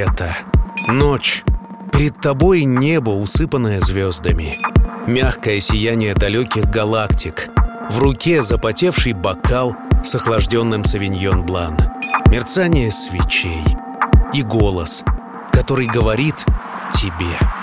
Лето. Ночь. Перед тобой небо, усыпанное звездами. Мягкое сияние далеких галактик. В руке запотевший бокал с охлажденным савиньон блан. Мерцание свечей. И голос, который говорит тебе –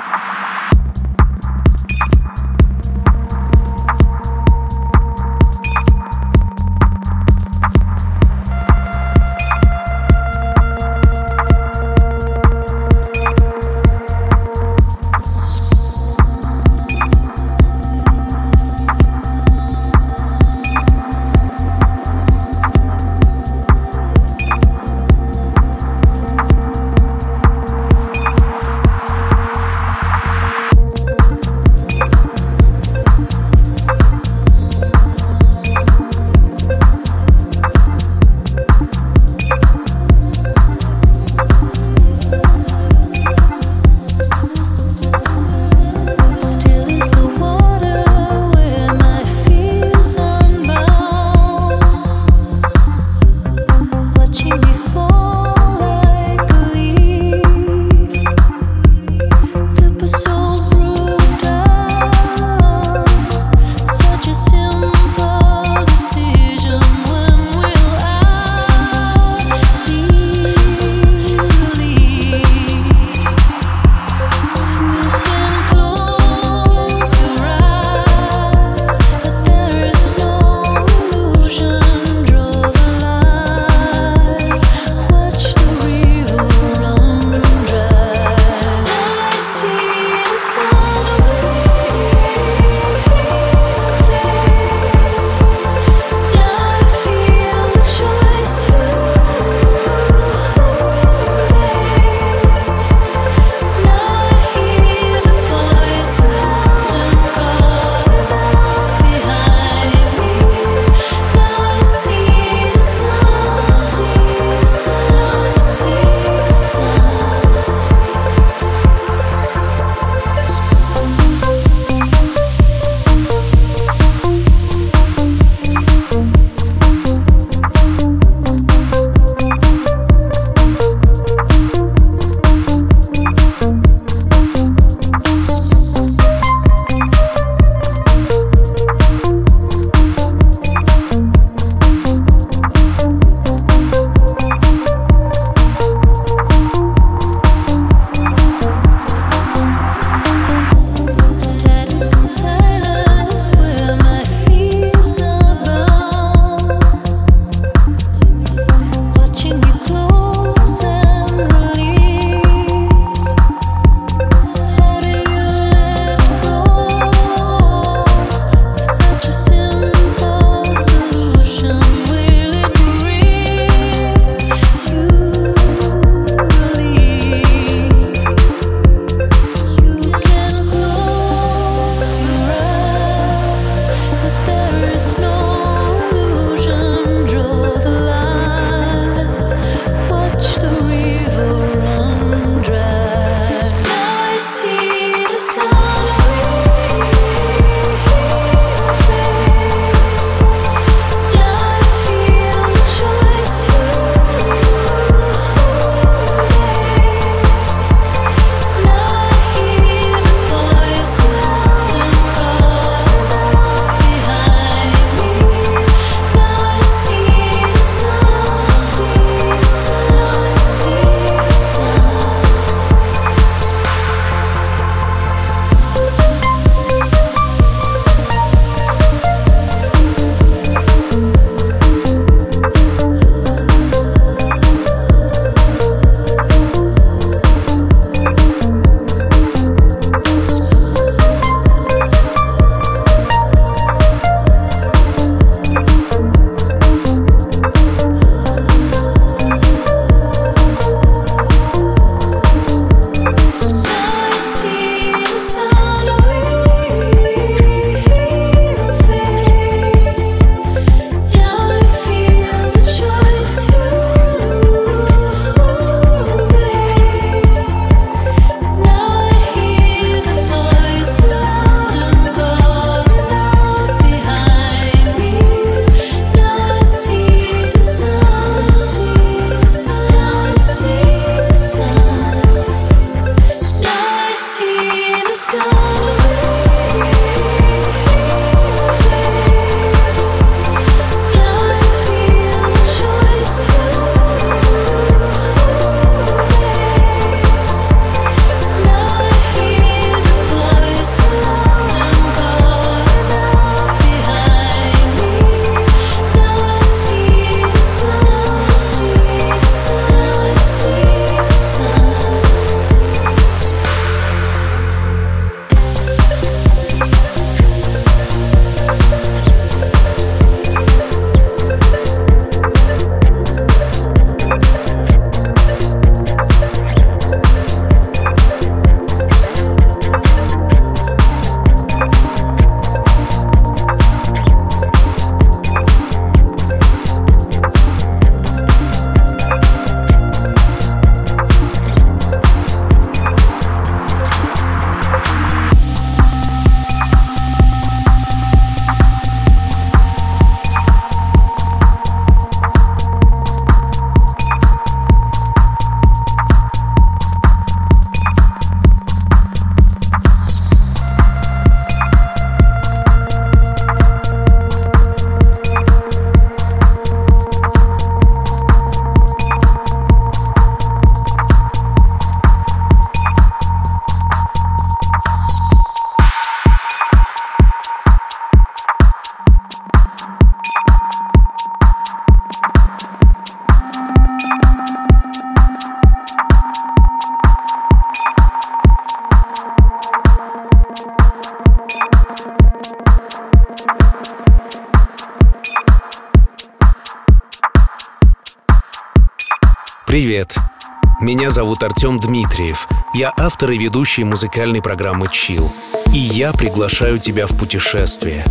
автор и ведущий музыкальной программы «Чил». И я приглашаю тебя в путешествие.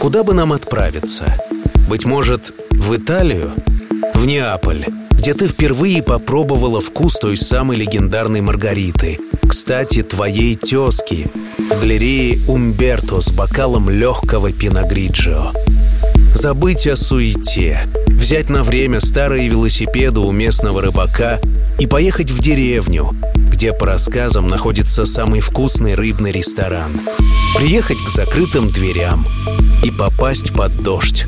Куда бы нам отправиться? Быть может, в Италию? В Неаполь, где ты впервые попробовала вкус той самой легендарной Маргариты. Кстати, твоей тезки. В галерее Умберто с бокалом легкого пиногриджио. Забыть о суете, взять на время старые велосипеды у местного рыбака и поехать в деревню, где, по рассказам, находится самый вкусный рыбный ресторан. Приехать к закрытым дверям и попасть под дождь.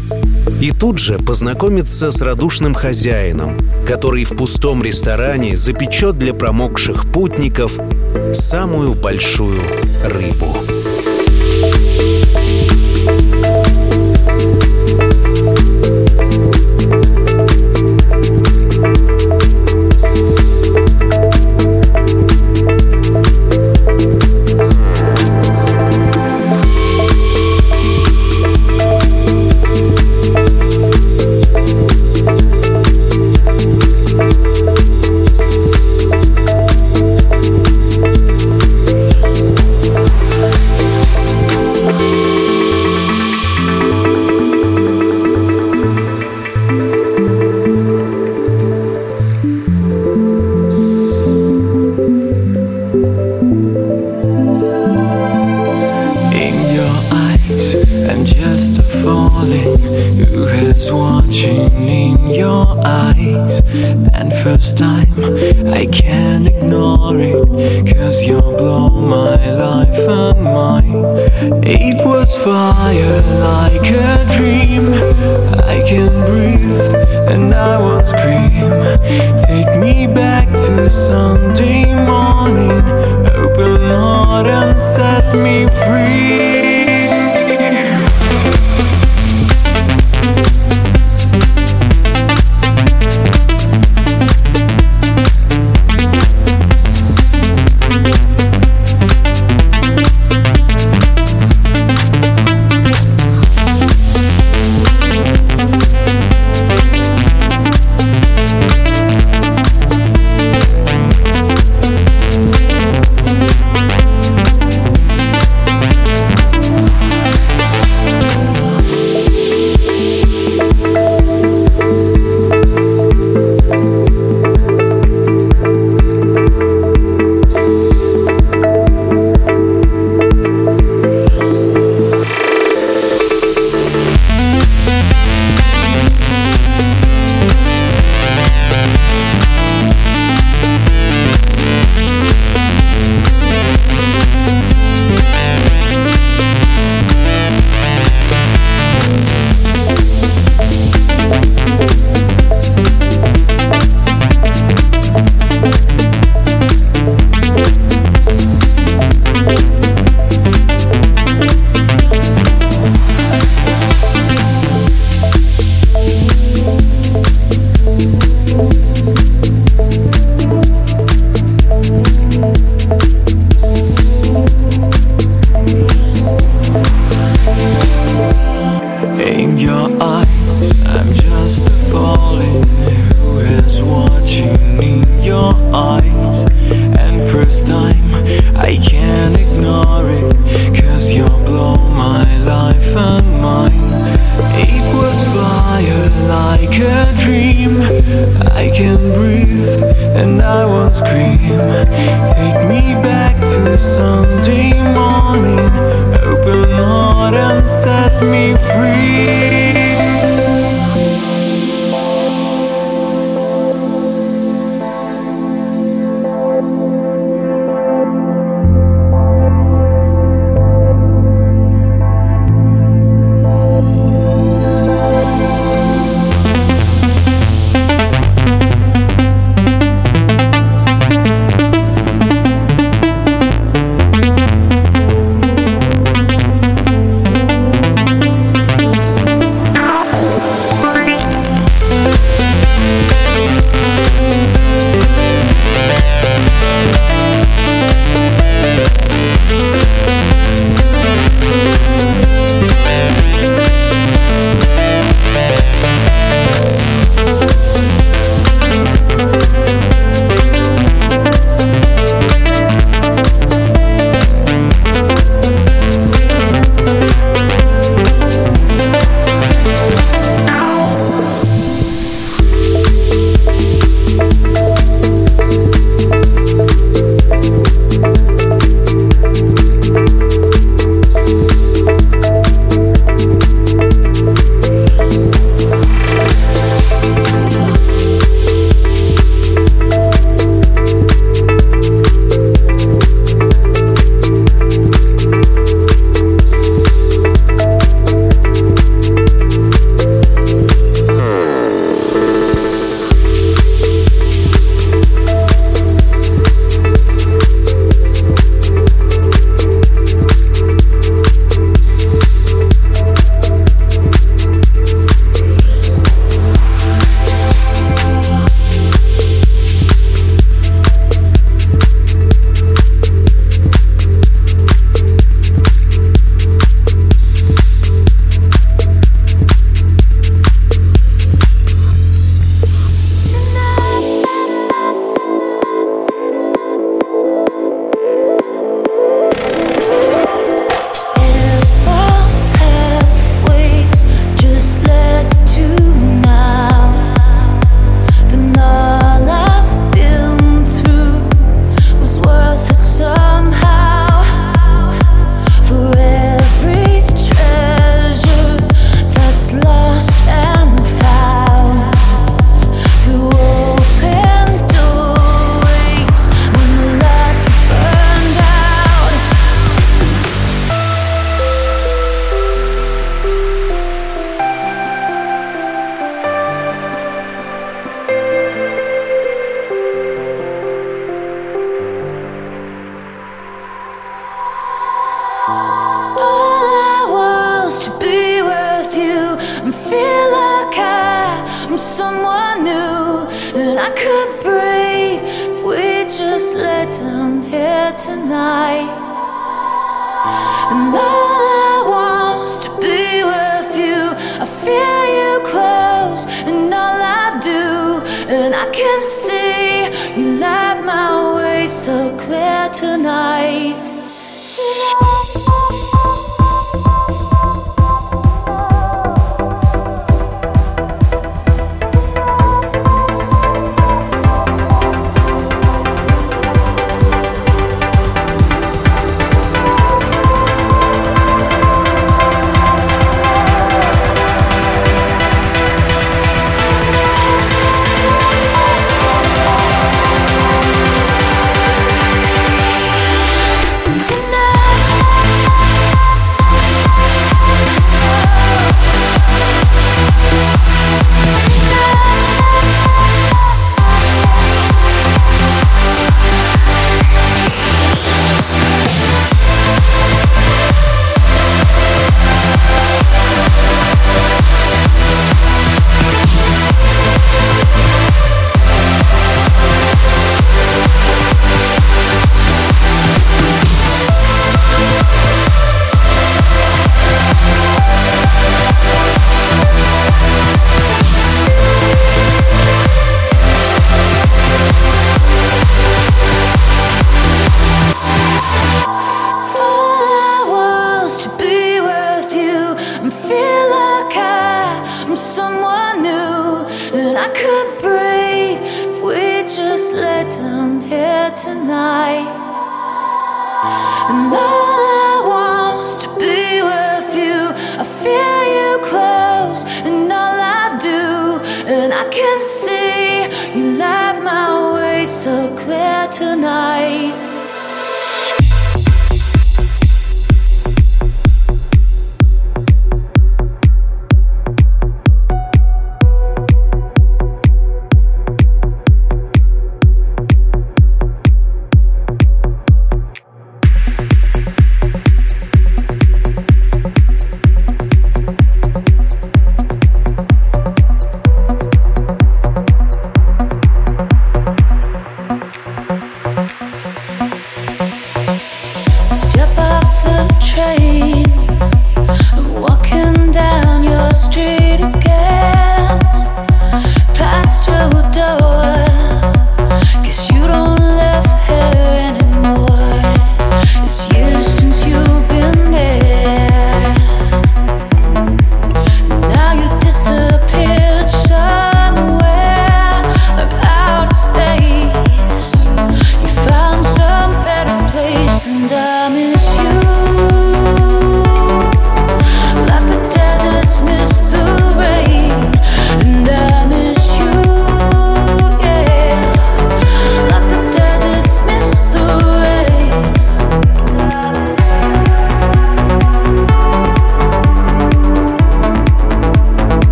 И тут же познакомиться с радушным хозяином, который в пустом ресторане запечет для промокших путников самую большую рыбу. free.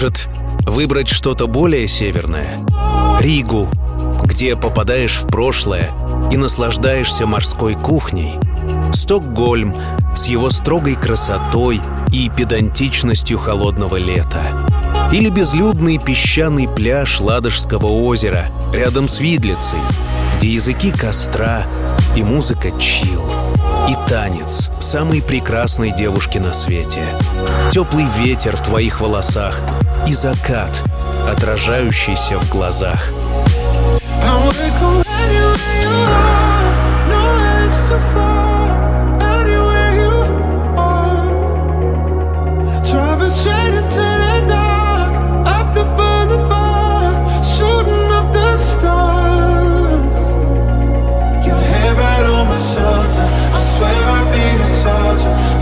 Может, выбрать что-то более северное? Ригу, где попадаешь в прошлое и наслаждаешься морской кухней. Стокгольм с его строгой красотой и педантичностью холодного лета. Или безлюдный песчаный пляж Ладожского озера рядом с Видлицей, где языки костра и музыка чил. И танец самой прекрасной девушки на свете. Теплый ветер в твоих волосах и закат, отражающийся в глазах. I'll be a soldier.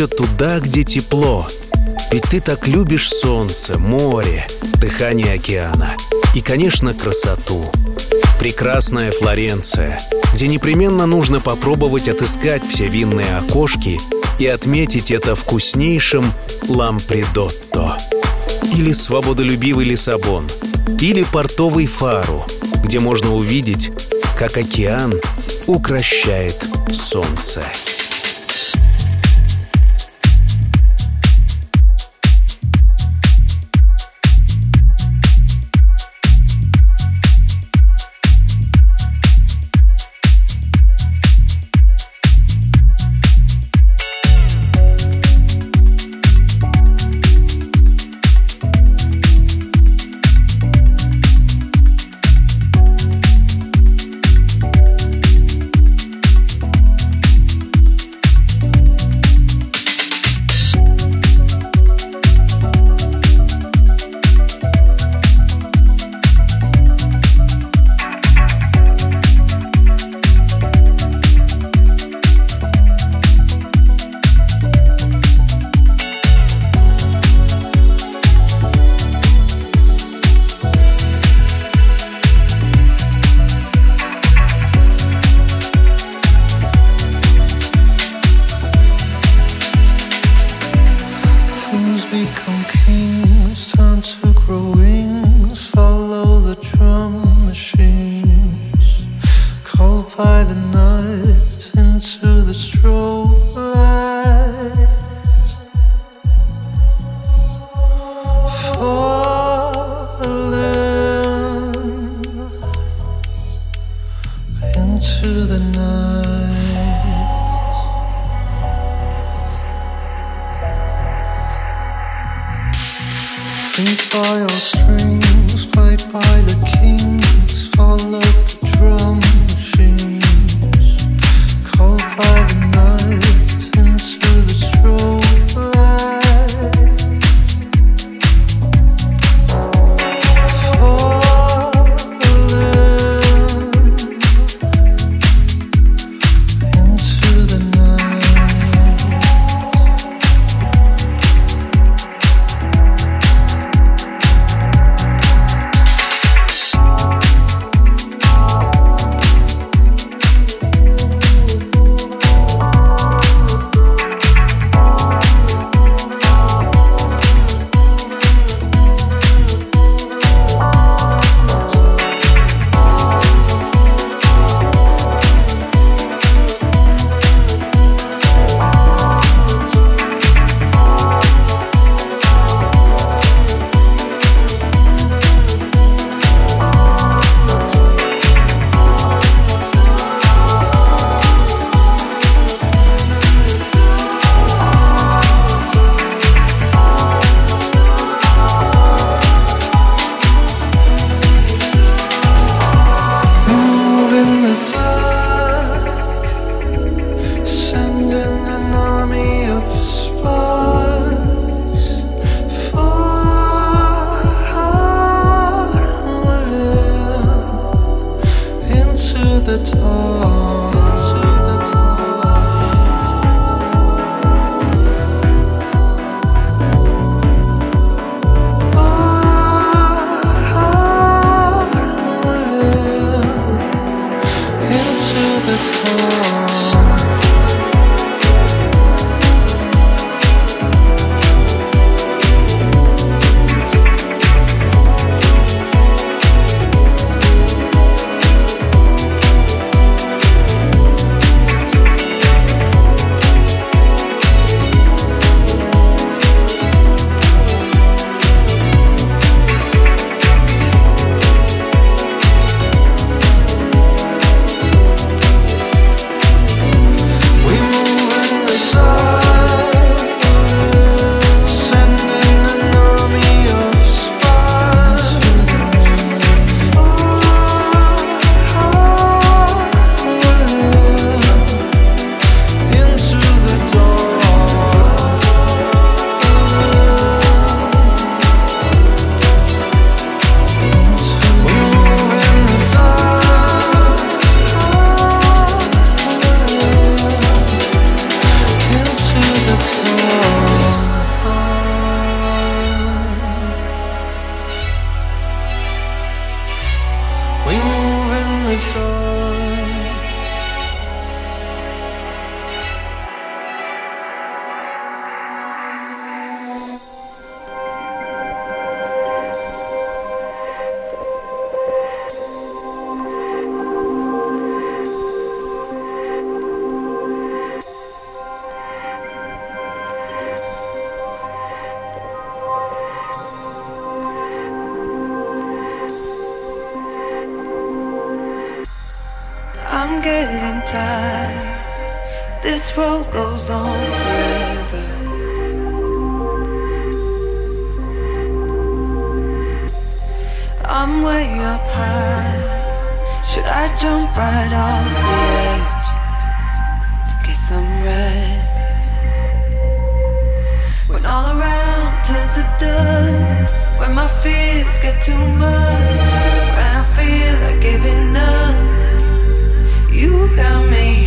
Вернемся туда, где тепло. Ведь ты так любишь солнце, море, дыхание океана и, конечно, красоту. прекрасная Флоренция, где непременно нужно попробовать отыскать все винные окошки и отметить это вкуснейшим лампридотто. Или свободолюбивый Лиссабон, или портовый Фару, где можно увидеть, как океан укращает солнце. royal street. I'm way up high. Should I jump right off the edge to get some rest? When all around turns to dust, when my fears get too much, when I feel like giving up, you got me.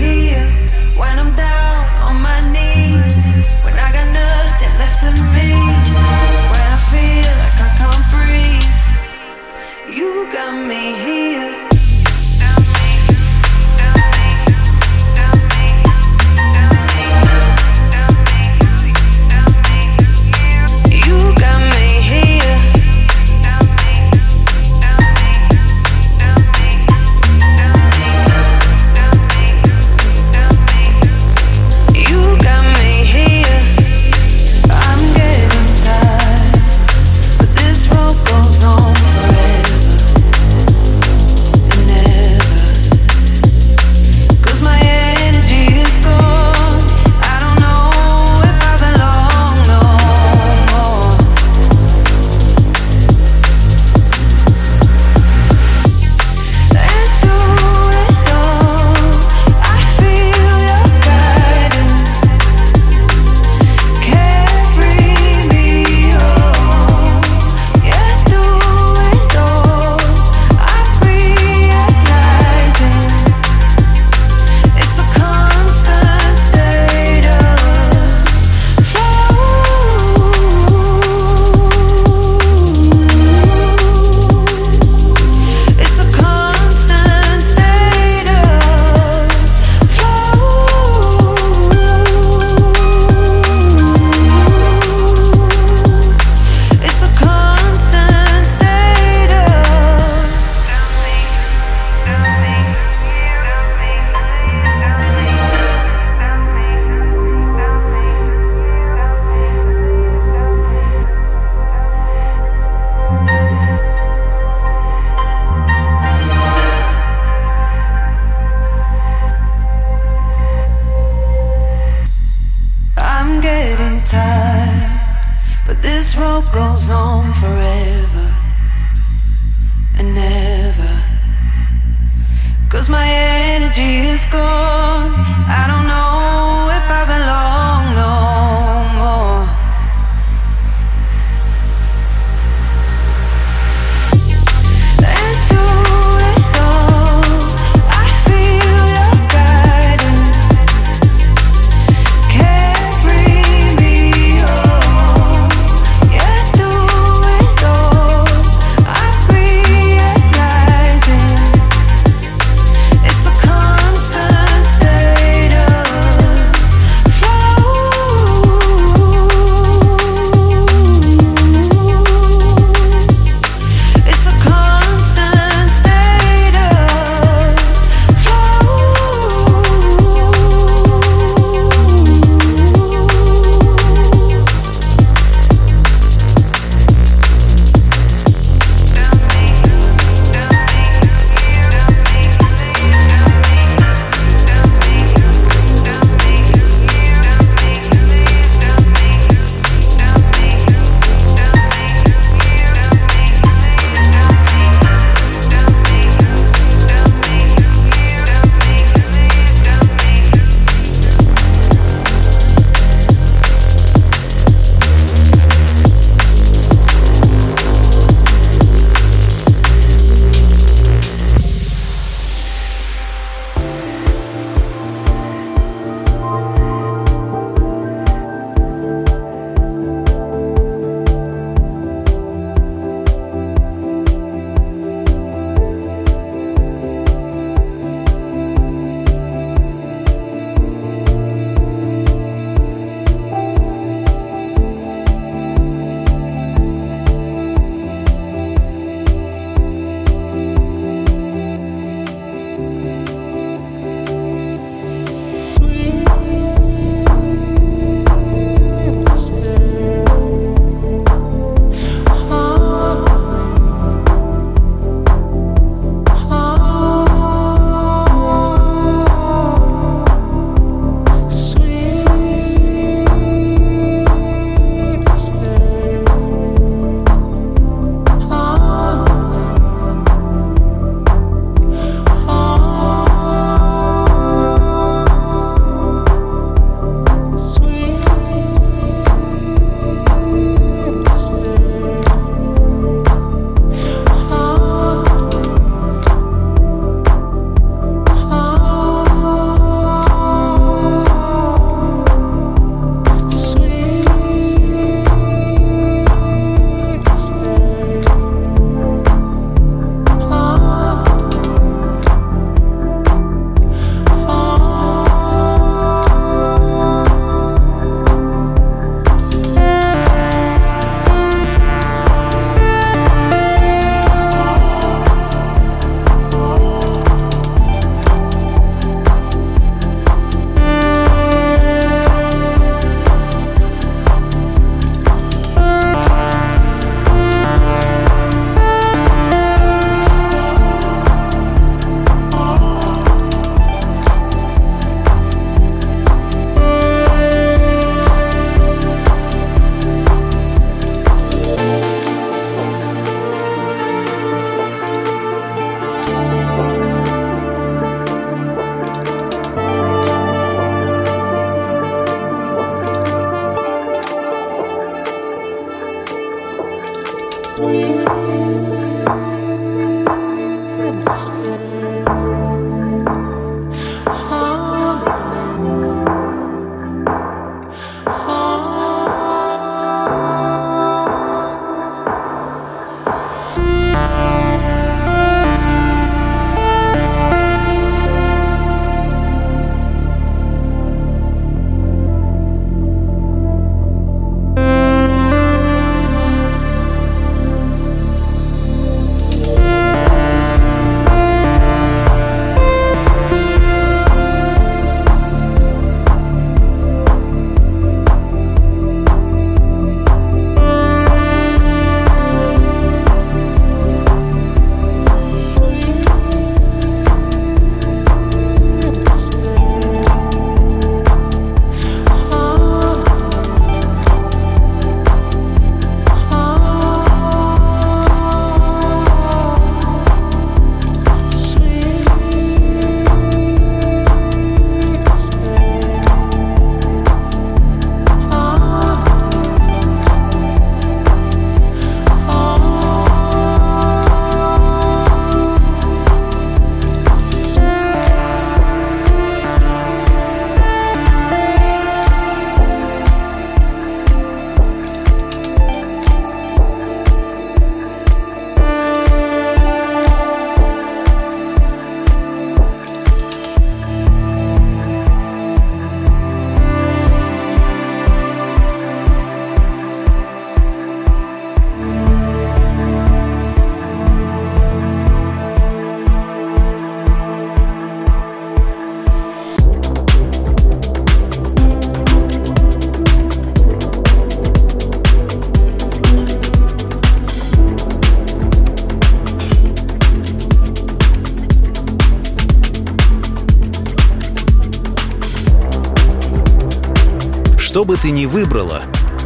Что бы ты ни выбрала,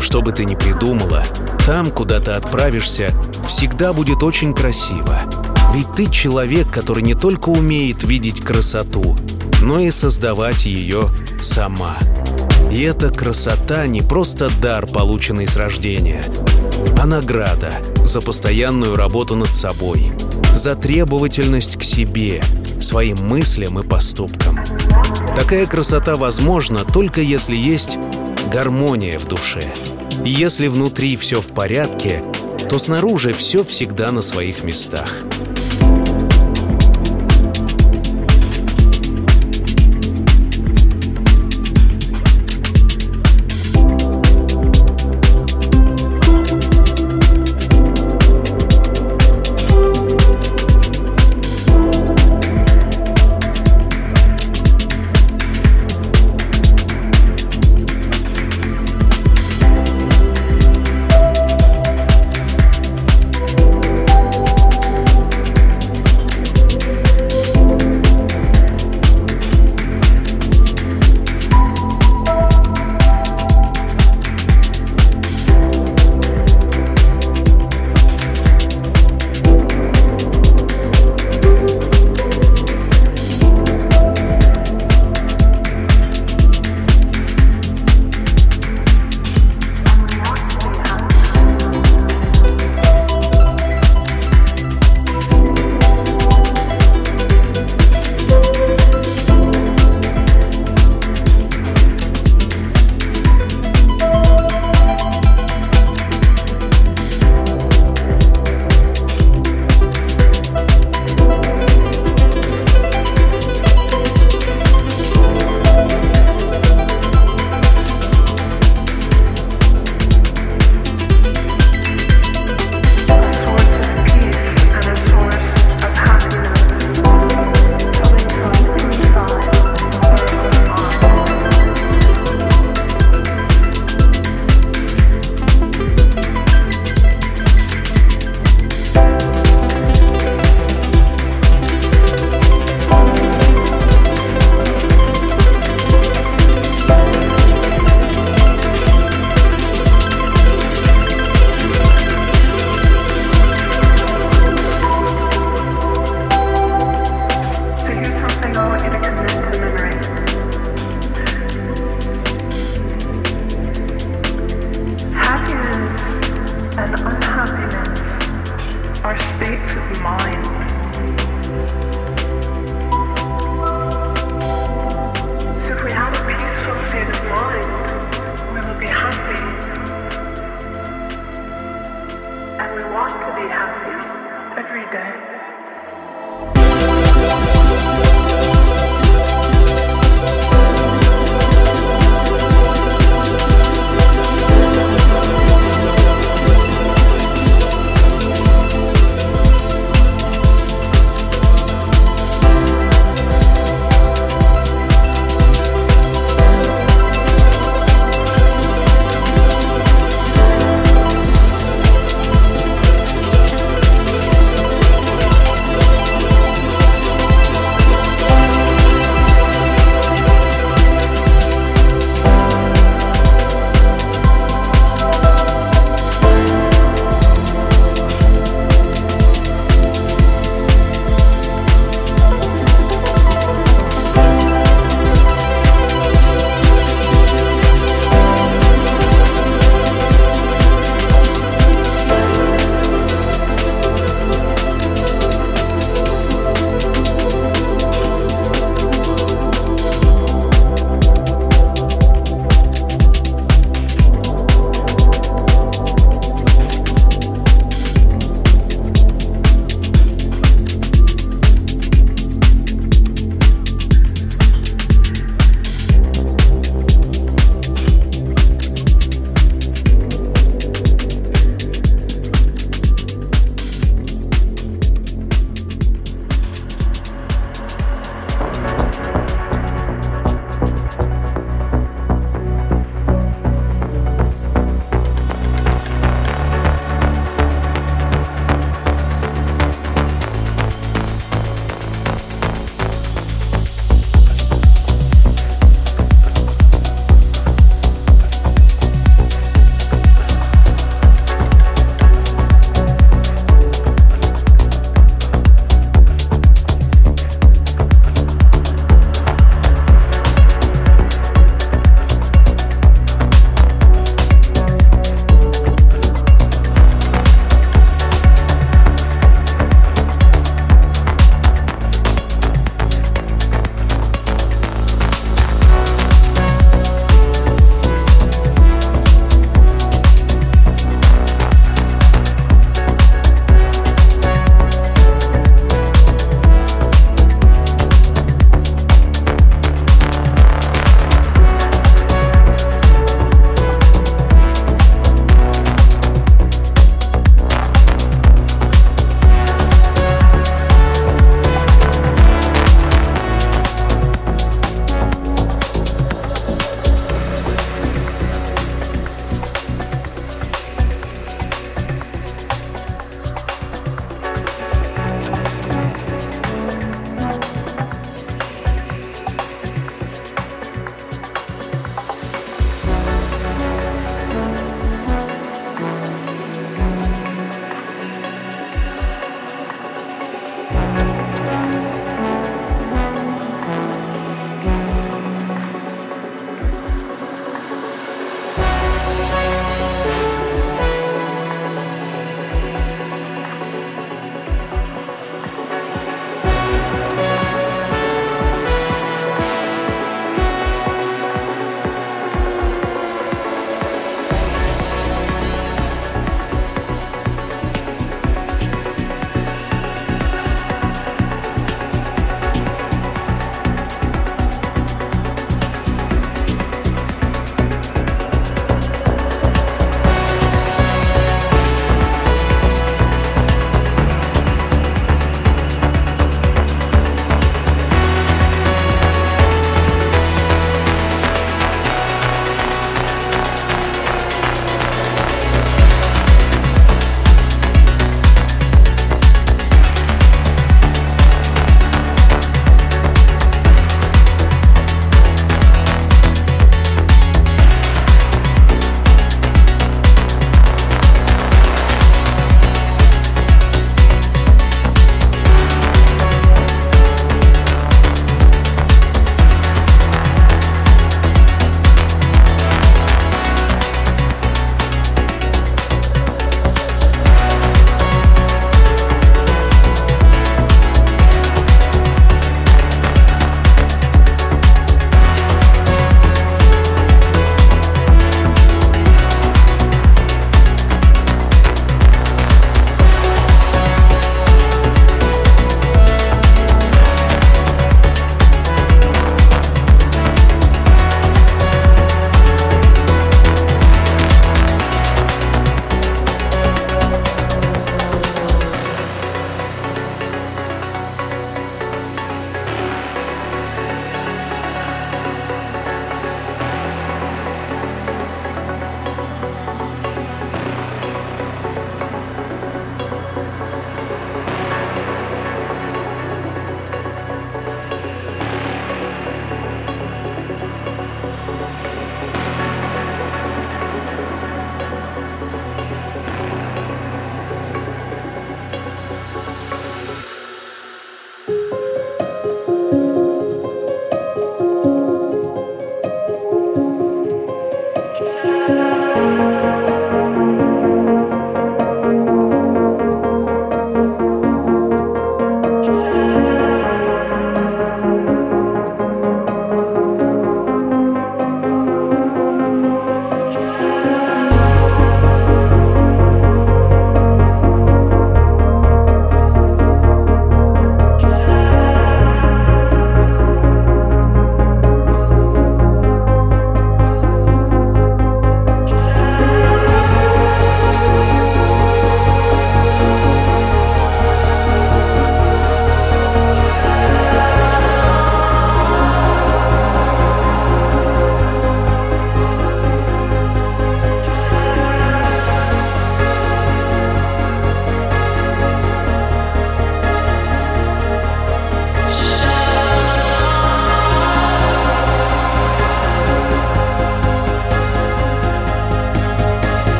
что бы ты ни придумала, там, куда ты отправишься, всегда будет очень красиво. Ведь ты человек, который не только умеет видеть красоту, но и создавать ее сама. И эта красота не просто дар, полученный с рождения, а награда за постоянную работу над собой, за требовательность к себе, своим мыслям и поступкам. Такая красота возможна только если есть гармония в душе. Если внутри все в порядке, то снаружи все всегда на своих местах.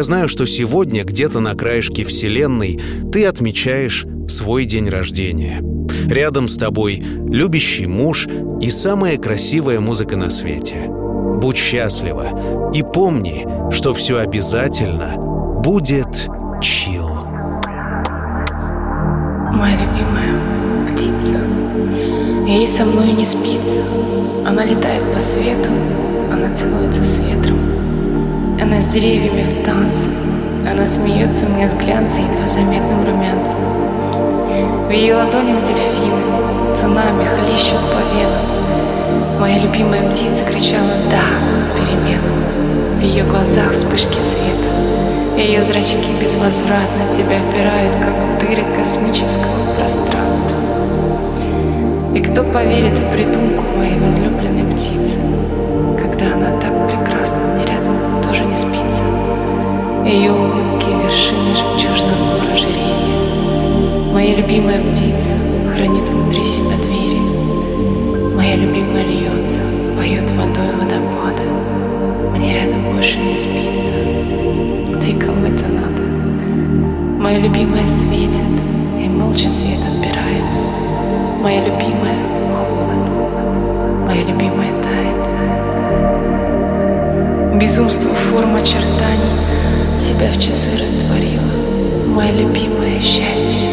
Я знаю, что сегодня где-то на краешке Вселенной ты отмечаешь свой день рождения. Рядом с тобой любящий муж и самая красивая музыка на свете. Будь счастлива и помни, что все обязательно будет чил. Моя любимая птица, ей со мной не спится. Она летает по свету, она целуется с ветром. Она с деревьями в танце, она смеется мне с глянцем едва заметным румянцем. В ее ладонях дельфины цунами хлещут по венам. Моя любимая птица кричала «Да!» переменам. В ее глазах вспышки света. Ее зрачки безвозвратно тебя впирают, как дыры космического пространства. И кто поверит в придумку моей возлюбленной птицы, когда она так Ее улыбки — вершины жемчужных гор ожерелья. Моя любимая птица хранит внутри себя двери. Моя любимая льется, поет водой водопада. Мне рядом больше не спится. И кому это надо? Моя любимая светит и молча свет отбирает. Моя любимая — холод. Моя любимая тает. Безумство форм очертаний себя в часы растворила. Моя любимая счастье,